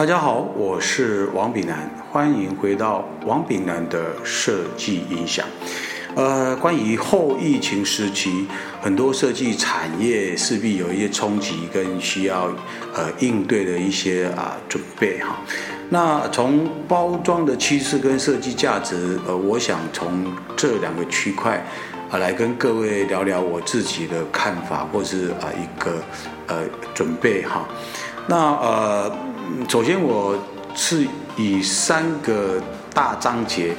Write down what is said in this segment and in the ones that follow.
大家好，我是王炳南，欢迎回到王炳南的设计音响。呃，关于后疫情时期，很多设计产业势必有一些冲击跟需要呃应对的一些啊准备哈。那从包装的趋势跟设计价值，呃，我想从这两个区块啊来跟各位聊聊我自己的看法，或是啊一个呃准备哈。那呃。首先，我是以三个大章节，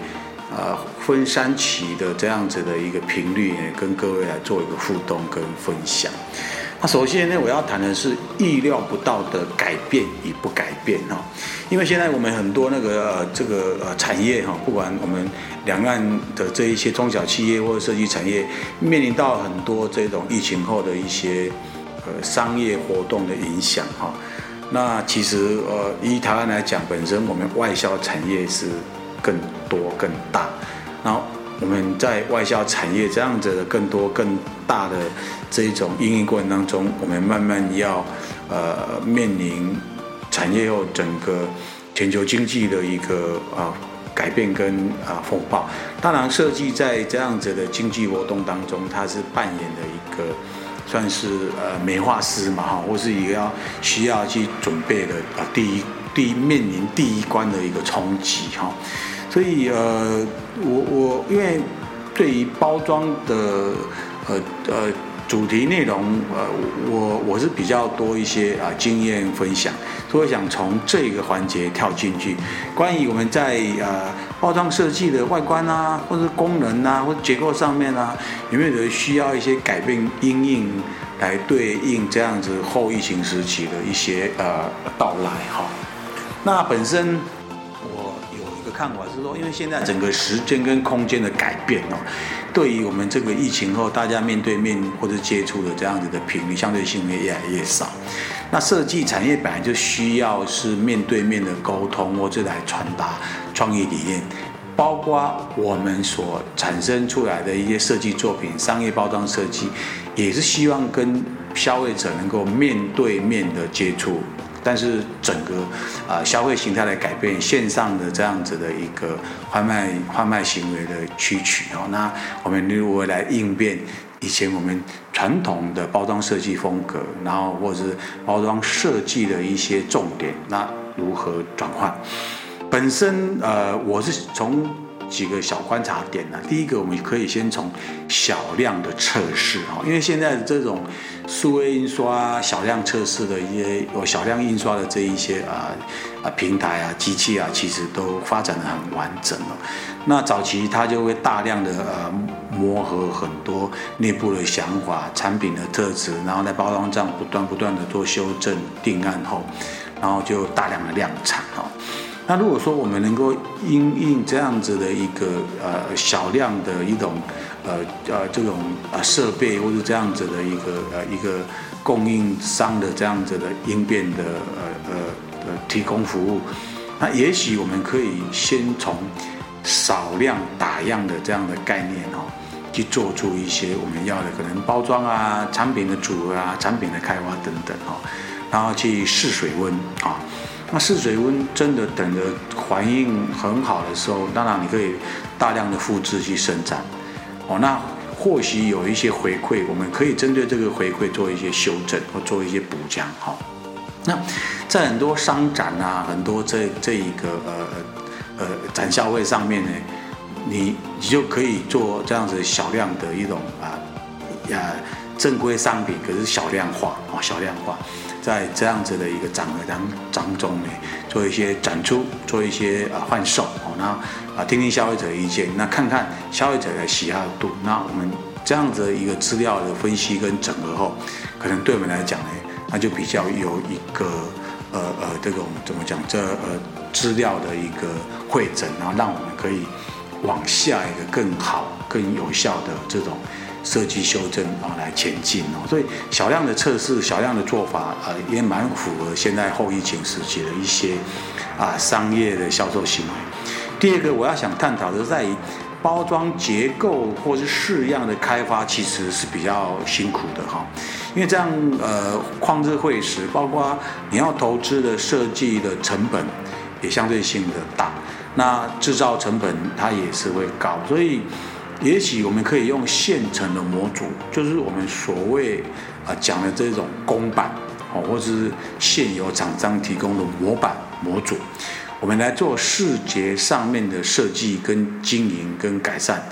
呃，分三期的这样子的一个频率，跟各位来做一个互动跟分享。那首先呢，我要谈的是意料不到的改变与不改变哈。因为现在我们很多那个呃这个呃产业哈，不管我们两岸的这一些中小企业或者设计产业，面临到很多这种疫情后的一些呃商业活动的影响哈。那其实，呃，以台湾来讲，本身我们外销产业是更多更大，然后我们在外销产业这样子的更多更大的这一种应用过程当中，我们慢慢要呃面临产业后整个全球经济的一个啊改变跟啊风暴。当然，设计在这样子的经济活动当中，它是扮演的一个。算是呃美化师嘛哈，或是一个要需要去准备的啊第一第一面临第一关的一个冲击哈，所以呃我我因为对于包装的呃呃。主题内容，呃，我我是比较多一些啊经验分享，所以想从这个环节跳进去。关于我们在呃包装设计的外观啊，或者功能啊，或者结构上面啊，有没有需要一些改变、因应来对应这样子后疫情时期的一些呃到来哈？那本身我有一个。看法是说，因为现在整个时间跟空间的改变哦，对于我们这个疫情后大家面对面或者接触的这样子的频率，相对性会越来越少。那设计产业本来就需要是面对面的沟通，或者来传达创意理念，包括我们所产生出来的一些设计作品、商业包装设计，也是希望跟消费者能够面对面的接触。但是整个啊消费形态的改变，线上的这样子的一个贩卖贩卖行为的趋取哦，那我们如何来应变以前我们传统的包装设计风格，然后或者是包装设计的一些重点，那如何转换？本身呃，我是从。几个小观察点呢？第一个，我们可以先从小量的测试哈，因为现在这种数位印刷小量测试的一些有小量印刷的这一些啊啊平台啊机器啊，其实都发展的很完整了。那早期它就会大量的呃磨合很多内部的想法、产品的特质，然后在包装上不断不断的做修正定案后，然后就大量的量产哈。那如果说我们能够因应这样子的一个呃小量的一种呃呃这种呃设备或者这样子的一个呃一个供应商的这样子的应变的呃呃呃提供服务，那也许我们可以先从少量打样的这样的概念哦，去做出一些我们要的可能包装啊、产品的组合啊、产品的开发等等哦，然后去试水温啊。那试水温真的等的环境很好的时候，当然你可以大量的复制去生产，哦，那或许有一些回馈，我们可以针对这个回馈做一些修正或做一些补强，哈。那在很多商展啊，很多这这一个呃呃展销会上面呢，你你就可以做这样子小量的一种啊呀正规商品，可是小量化啊小量化。在这样子的一个场合当当中呢，做一些展出，做一些啊换售哦，那啊听听消费者意见，那看看消费者的喜好度，那我们这样子一个资料的分析跟整合后，可能对我们来讲呢，那就比较有一个呃呃这种怎么讲这呃资料的一个会诊，然后让我们可以往下一个更好、更有效的这种。设计修正啊，来前进哦，所以小量的测试、小量的做法，呃，也蛮符合现在后疫情时期的一些啊商业的销售行为。第二个，我要想探讨的是在于包装结构或是式样的开发，其实是比较辛苦的哈，因为这样呃旷日会时，包括你要投资的设计的成本也相对性的大，那制造成本它也是会高，所以也许我们可以用现成的模组，就是我们所谓啊讲的这种公版哦，或者是现有厂商提供的模板模组，我们来做视觉上面的设计跟经营跟改善。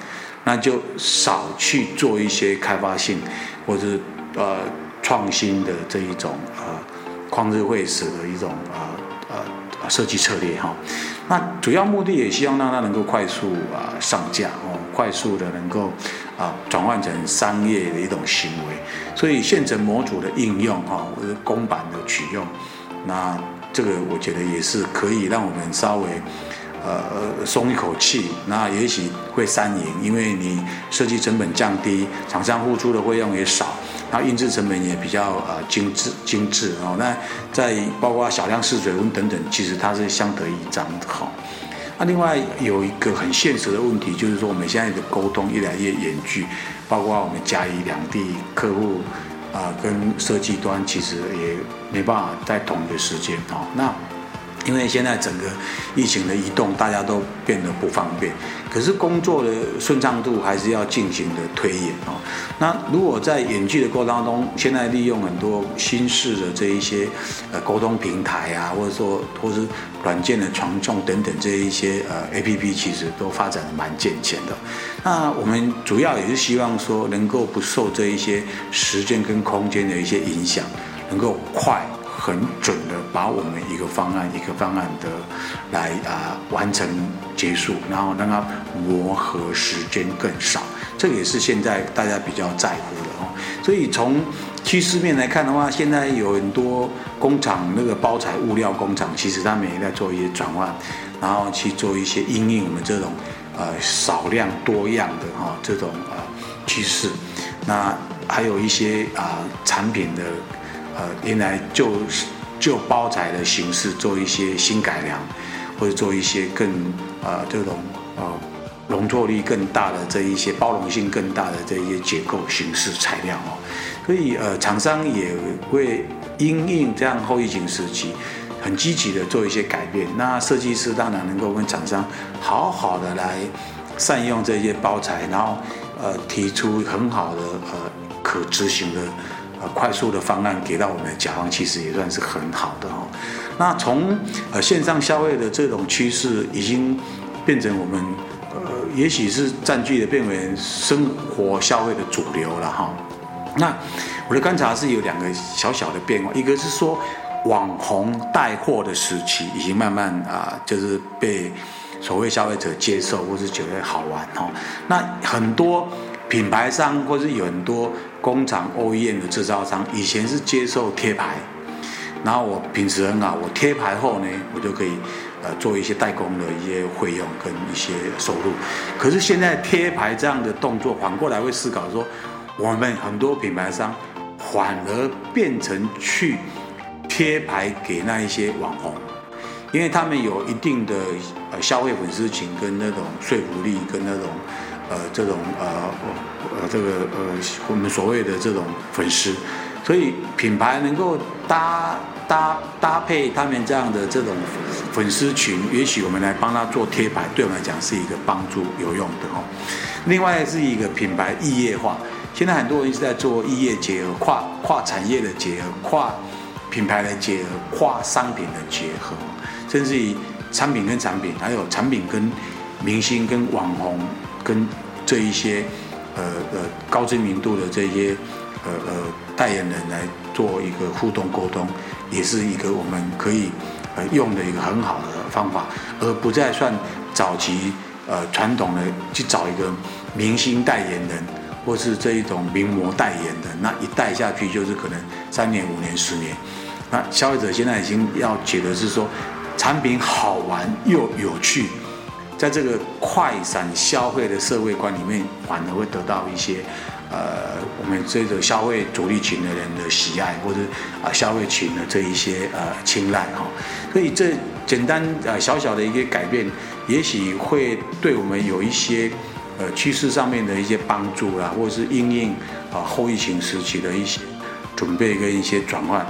那就少去做一些开发性或者是呃创新的这一种呃旷日会时的一种呃呃设计策略哈。那主要目的也希望让它能够快速啊上架哦，快速的能够啊转换成商业的一种行为。所以现成模组的应用哈，或者公版的取用，那这个我觉得也是可以让我们稍微。呃，松一口气，那也许会三赢，因为你设计成本降低，厂商付出的费用也少，然后印制成本也比较呃精致精致哦。那在包括小量试水温等等，其实它是相得益彰的哈。那另外有一个很现实的问题，就是说我们现在的沟通越来越远距，包括我们嘉义两地客户啊跟设计端，其实也没办法在同一个时间哦。那因为现在整个疫情的移动，大家都变得不方便。可是工作的顺畅度还是要进行的推演哦。那如果在演剧的过程当中，现在利用很多新式的这一些呃沟通平台啊，或者说或是软件的传送等等这一些呃 A P P，其实都发展的蛮健全的。那我们主要也是希望说，能够不受这一些时间跟空间的一些影响，能够快。很准的把我们一个方案一个方案的来啊完成结束，然后让它磨合时间更少，这个也是现在大家比较在乎的哦。所以从趋势面来看的话，现在有很多工厂那个包材物料工厂，其实他们也在做一些转换，然后去做一些应用我们这种呃少量多样的哈这种呃趋势。那还有一些啊产品的。呃，原来就就包材的形式做一些新改良，或者做一些更呃这种呃容错率更大的这一些包容性更大的这一些结构形式材料哦，所以呃厂商也会因应这样后疫情时期，很积极的做一些改变。那设计师当然能够跟厂商好好的来善用这些包材，然后呃提出很好的呃可执行的。呃，快速的方案给到我们的甲方，其实也算是很好的哦。那从呃线上消费的这种趋势，已经变成我们呃，也许是占据的变为生活消费的主流了哈。那我的观察是有两个小小的变化，一个是说网红带货的时期已经慢慢啊，就是被所谓消费者接受，或是觉得好玩哈。那很多品牌商或是有很多。工厂 OEM 的制造商以前是接受贴牌，然后我品质很好，我贴牌后呢，我就可以呃做一些代工的一些费用跟一些收入。可是现在贴牌这样的动作，反过来会思考说，我们很多品牌商反而变成去贴牌给那一些网红，因为他们有一定的呃消费粉丝群跟那种说服力跟那种。呃，这种呃呃这个呃我们所谓的这种粉丝，所以品牌能够搭搭搭配他们这样的这种粉丝群，也许我们来帮他做贴牌，对我们来讲是一个帮助有用的哦。另外是一个品牌异业化，现在很多人是在做异业结合、跨跨产业的结合、跨品牌的结合、跨商品的结合，甚至于产品跟产品，还有产品跟明星跟网红。跟这一些呃呃高知名度的这些呃呃代言人来做一个互动沟通，也是一个我们可以呃用的一个很好的方法，而不再算早期呃传统的去找一个明星代言人，或是这一种名模代言的，那一代下去就是可能三年、五年、十年。那消费者现在已经要觉得是说，产品好玩又有趣。在这个快闪消费的社会观里面，反而会得到一些，呃，我们这个消费主力群的人的喜爱，或者啊消费群的这一些呃青睐哈。所以这简单呃小小的一个改变，也许会对我们有一些呃趋势上面的一些帮助啦，或者是应应啊后疫情时期的一些准备跟一些转换，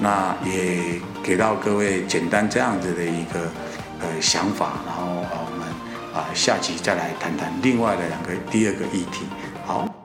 那也给到各位简单这样子的一个呃想法，啊啊下集再来谈谈另外的两个第二个议题，好。